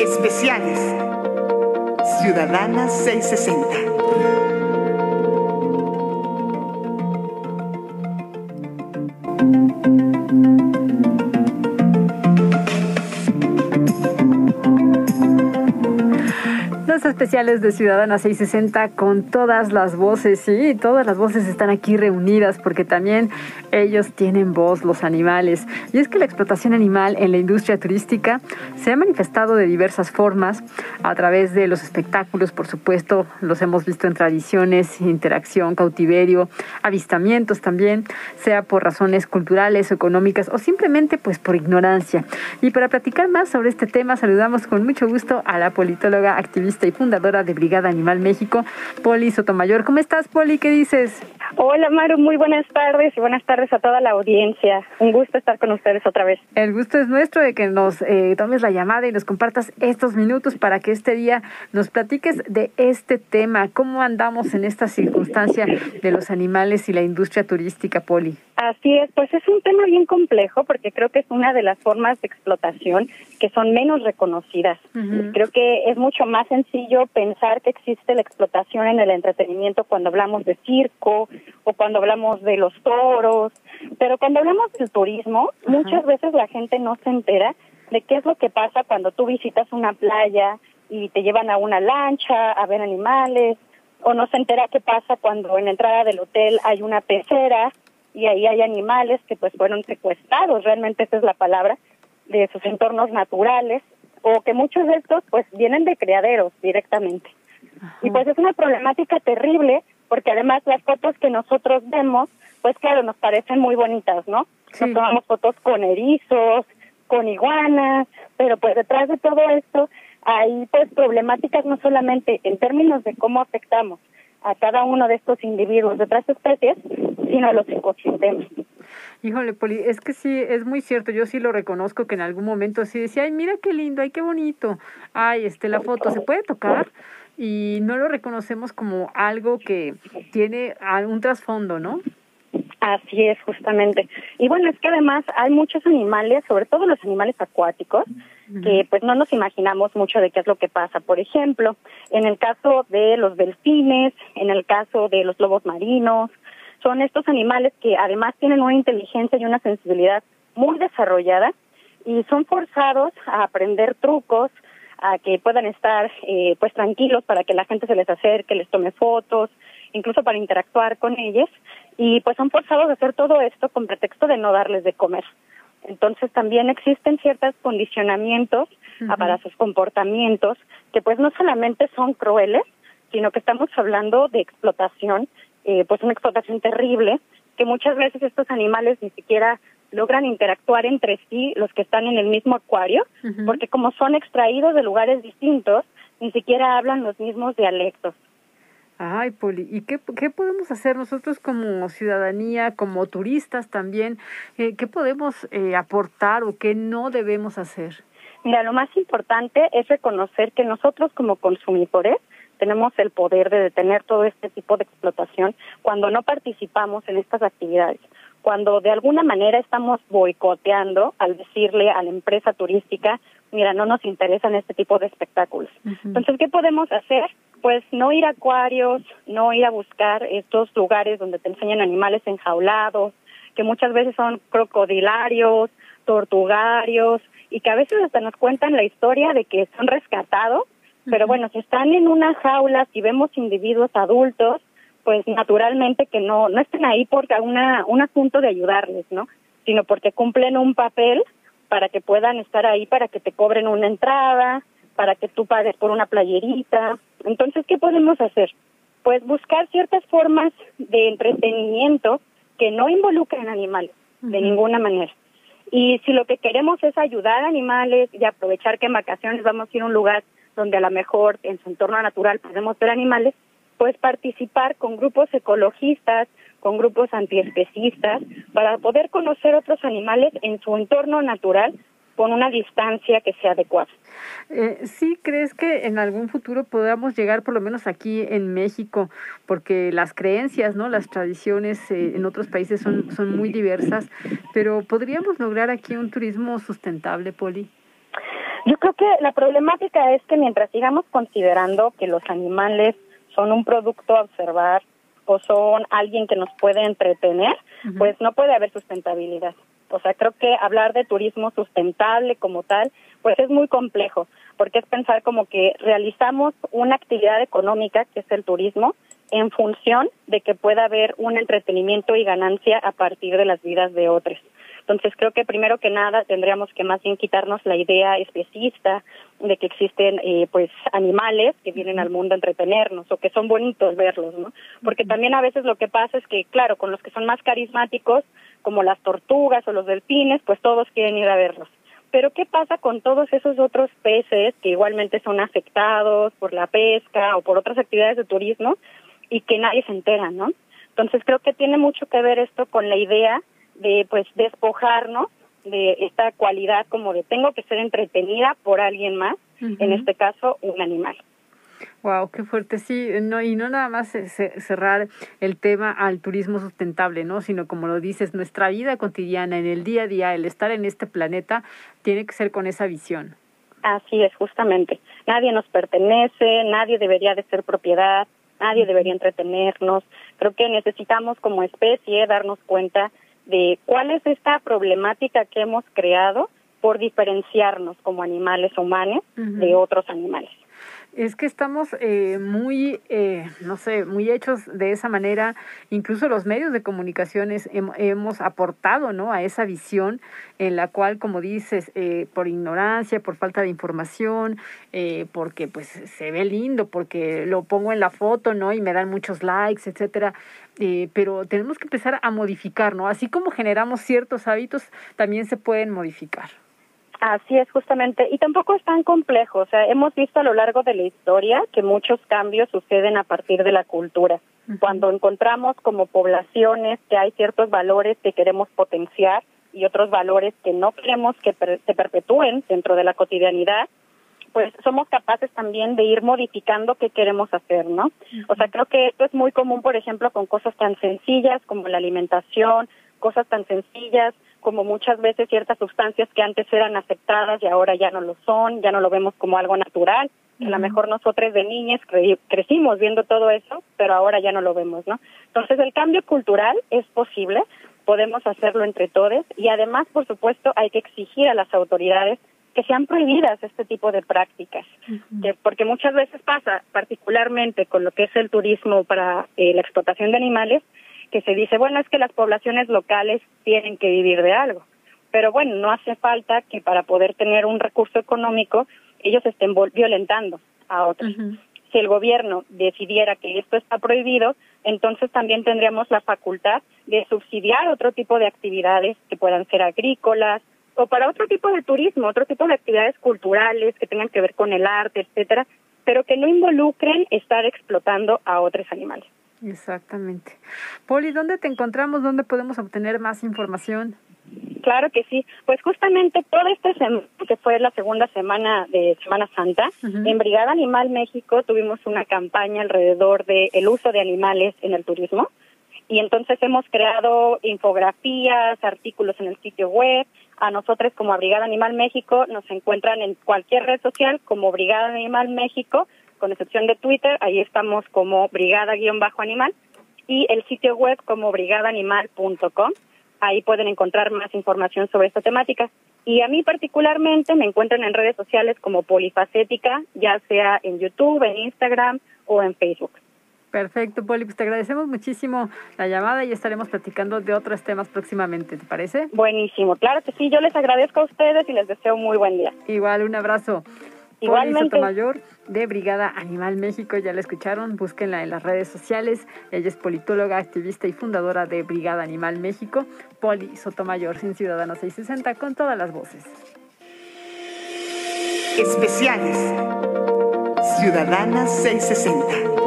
Especiales. Ciudadana 660. Especiales de Ciudadana 660 con todas las voces, sí, todas las voces están aquí reunidas porque también ellos tienen voz, los animales. Y es que la explotación animal en la industria turística se ha manifestado de diversas formas a través de los espectáculos, por supuesto, los hemos visto en tradiciones, interacción, cautiverio, avistamientos también, sea por razones culturales económicas o simplemente pues por ignorancia. Y para platicar más sobre este tema, saludamos con mucho gusto a la politóloga, activista y fundadora de Brigada Animal México, Poli Sotomayor. ¿Cómo estás, Poli? ¿Qué dices? Hola, Maru. Muy buenas tardes y buenas tardes a toda la audiencia. Un gusto estar con ustedes otra vez. El gusto es nuestro de que nos eh, tomes la llamada y nos compartas estos minutos para que este día nos platiques de este tema. ¿Cómo andamos en esta circunstancia de los animales y la industria turística, Poli? Así es, pues es un tema bien complejo porque creo que es una de las formas de explotación que son menos reconocidas. Creo que es mucho más sencillo pensar que existe la explotación en el entretenimiento cuando hablamos de circo o cuando hablamos de los toros, pero cuando hablamos del turismo, muchas veces la gente no se entera de qué es lo que pasa cuando tú visitas una playa y te llevan a una lancha a ver animales, o no se entera qué pasa cuando en la entrada del hotel hay una pecera y ahí hay animales que pues fueron secuestrados, realmente esa es la palabra, de sus entornos naturales o que muchos de estos pues vienen de criaderos directamente. Y pues es una problemática terrible porque además las fotos que nosotros vemos pues claro nos parecen muy bonitas, ¿no? Nos tomamos fotos con erizos, con iguanas, pero pues detrás de todo esto hay pues problemáticas no solamente en términos de cómo afectamos a cada uno de estos individuos de otras especies, sino a los ecosistemas. Híjole, Poli, es que sí, es muy cierto, yo sí lo reconozco que en algún momento sí decía, ay, mira qué lindo, ay, qué bonito, ay, este, la foto, ¿se puede tocar? Y no lo reconocemos como algo que tiene un trasfondo, ¿no? Así es, justamente. Y bueno, es que además hay muchos animales, sobre todo los animales acuáticos, que pues no nos imaginamos mucho de qué es lo que pasa. Por ejemplo, en el caso de los delfines, en el caso de los lobos marinos, son estos animales que además tienen una inteligencia y una sensibilidad muy desarrollada y son forzados a aprender trucos, a que puedan estar eh, pues tranquilos para que la gente se les acerque, les tome fotos, incluso para interactuar con ellos y pues son forzados a hacer todo esto con pretexto de no darles de comer. Entonces también existen ciertos condicionamientos para sus comportamientos que pues no solamente son crueles, sino que estamos hablando de explotación, eh, pues una explotación terrible, que muchas veces estos animales ni siquiera logran interactuar entre sí los que están en el mismo acuario, porque como son extraídos de lugares distintos, ni siquiera hablan los mismos dialectos. Ay, Poli, ¿y qué, qué podemos hacer nosotros como ciudadanía, como turistas también? Eh, ¿Qué podemos eh, aportar o qué no debemos hacer? Mira, lo más importante es reconocer que nosotros como consumidores tenemos el poder de detener todo este tipo de explotación cuando no participamos en estas actividades, cuando de alguna manera estamos boicoteando al decirle a la empresa turística, mira, no nos interesan este tipo de espectáculos. Entonces, ¿qué podemos hacer? Pues no ir a acuarios, no ir a buscar estos lugares donde te enseñan animales enjaulados, que muchas veces son crocodilarios, tortugarios, y que a veces hasta nos cuentan la historia de que son rescatados, pero bueno, si están en una jaula, si vemos individuos adultos, pues naturalmente que no, no estén ahí porque una, un asunto de ayudarles, ¿no? Sino porque cumplen un papel para que puedan estar ahí, para que te cobren una entrada, para que tú pagues por una playerita. Entonces, ¿qué podemos hacer? Pues buscar ciertas formas de entretenimiento que no involucren animales de ninguna manera. Y si lo que queremos es ayudar a animales y aprovechar que en vacaciones vamos a ir a un lugar donde a lo mejor en su entorno natural podemos ver animales, pues participar con grupos ecologistas, con grupos antiespecistas, para poder conocer otros animales en su entorno natural con una distancia que sea adecuada. Eh, ¿Sí crees que en algún futuro podamos llegar, por lo menos aquí en México, porque las creencias, no, las tradiciones eh, en otros países son son muy diversas, pero podríamos lograr aquí un turismo sustentable, Poli? Yo creo que la problemática es que mientras sigamos considerando que los animales son un producto a observar o son alguien que nos puede entretener, pues no puede haber sustentabilidad. O sea, creo que hablar de turismo sustentable como tal, pues es muy complejo, porque es pensar como que realizamos una actividad económica, que es el turismo, en función de que pueda haber un entretenimiento y ganancia a partir de las vidas de otros. Entonces creo que primero que nada tendríamos que más bien quitarnos la idea especista de que existen eh, pues animales que vienen al mundo a entretenernos o que son bonitos verlos, ¿no? Porque también a veces lo que pasa es que claro, con los que son más carismáticos, como las tortugas o los delfines, pues todos quieren ir a verlos. Pero ¿qué pasa con todos esos otros peces que igualmente son afectados por la pesca o por otras actividades de turismo y que nadie se entera, ¿no? Entonces creo que tiene mucho que ver esto con la idea de pues despojarnos de esta cualidad como de tengo que ser entretenida por alguien más, en este caso un animal. Wow, qué fuerte, sí, no, y no nada más cerrar el tema al turismo sustentable, ¿no? Sino como lo dices, nuestra vida cotidiana, en el día a día, el estar en este planeta, tiene que ser con esa visión. Así es, justamente. Nadie nos pertenece, nadie debería de ser propiedad, nadie debería entretenernos. Creo que necesitamos como especie darnos cuenta de cuál es esta problemática que hemos creado por diferenciarnos como animales humanos de otros animales. Es que estamos eh, muy, eh, no sé, muy hechos de esa manera. Incluso los medios de comunicaciones hemos aportado, ¿no? A esa visión en la cual, como dices, eh, por ignorancia, por falta de información, eh, porque pues se ve lindo, porque lo pongo en la foto, ¿no? Y me dan muchos likes, etcétera. Eh, pero tenemos que empezar a modificar, ¿no? Así como generamos ciertos hábitos, también se pueden modificar. Así es, justamente. Y tampoco es tan complejo. O sea, hemos visto a lo largo de la historia que muchos cambios suceden a partir de la cultura. Cuando encontramos como poblaciones que hay ciertos valores que queremos potenciar y otros valores que no queremos que se perpetúen dentro de la cotidianidad, pues somos capaces también de ir modificando qué queremos hacer, ¿no? O sea, creo que esto es muy común, por ejemplo, con cosas tan sencillas como la alimentación, cosas tan sencillas como muchas veces ciertas sustancias que antes eran aceptadas y ahora ya no lo son, ya no lo vemos como algo natural. A lo mejor nosotros de niñas crecimos viendo todo eso, pero ahora ya no lo vemos, ¿no? Entonces el cambio cultural es posible, podemos hacerlo entre todos y además, por supuesto, hay que exigir a las autoridades que sean prohibidas este tipo de prácticas, porque muchas veces pasa, particularmente con lo que es el turismo para eh, la explotación de animales, que se dice, bueno, es que las poblaciones locales tienen que vivir de algo. Pero bueno, no hace falta que para poder tener un recurso económico ellos estén violentando a otros. Si el gobierno decidiera que esto está prohibido, entonces también tendríamos la facultad de subsidiar otro tipo de actividades que puedan ser agrícolas o para otro tipo de turismo, otro tipo de actividades culturales que tengan que ver con el arte, etcétera, pero que no involucren estar explotando a otros animales. Exactamente. Poli, ¿dónde te encontramos? ¿Dónde podemos obtener más información? Claro que sí. Pues justamente toda esta semana, que fue la segunda semana de Semana Santa, en Brigada Animal México tuvimos una campaña alrededor del el uso de animales en el turismo. Y entonces hemos creado infografías, artículos en el sitio web. A nosotros como Brigada Animal México nos encuentran en cualquier red social como Brigada Animal México con excepción de Twitter, ahí estamos como brigada-animal y el sitio web como brigadaanimal.com. Ahí pueden encontrar más información sobre esta temática. Y a mí particularmente me encuentran en redes sociales como Polifacética, ya sea en YouTube, en Instagram o en Facebook. Perfecto, Poli, pues te agradecemos muchísimo la llamada y estaremos platicando de otros temas próximamente, ¿te parece? Buenísimo, claro que sí, yo les agradezco a ustedes y les deseo muy buen día. Igual, un abrazo. Igualmente. Mayor de Brigada Animal México, ya la escucharon, búsquenla en las redes sociales. Ella es politóloga, activista y fundadora de Brigada Animal México. Poli Sotomayor, sin Ciudadano 660, con todas las voces. Especiales. Ciudadana 660.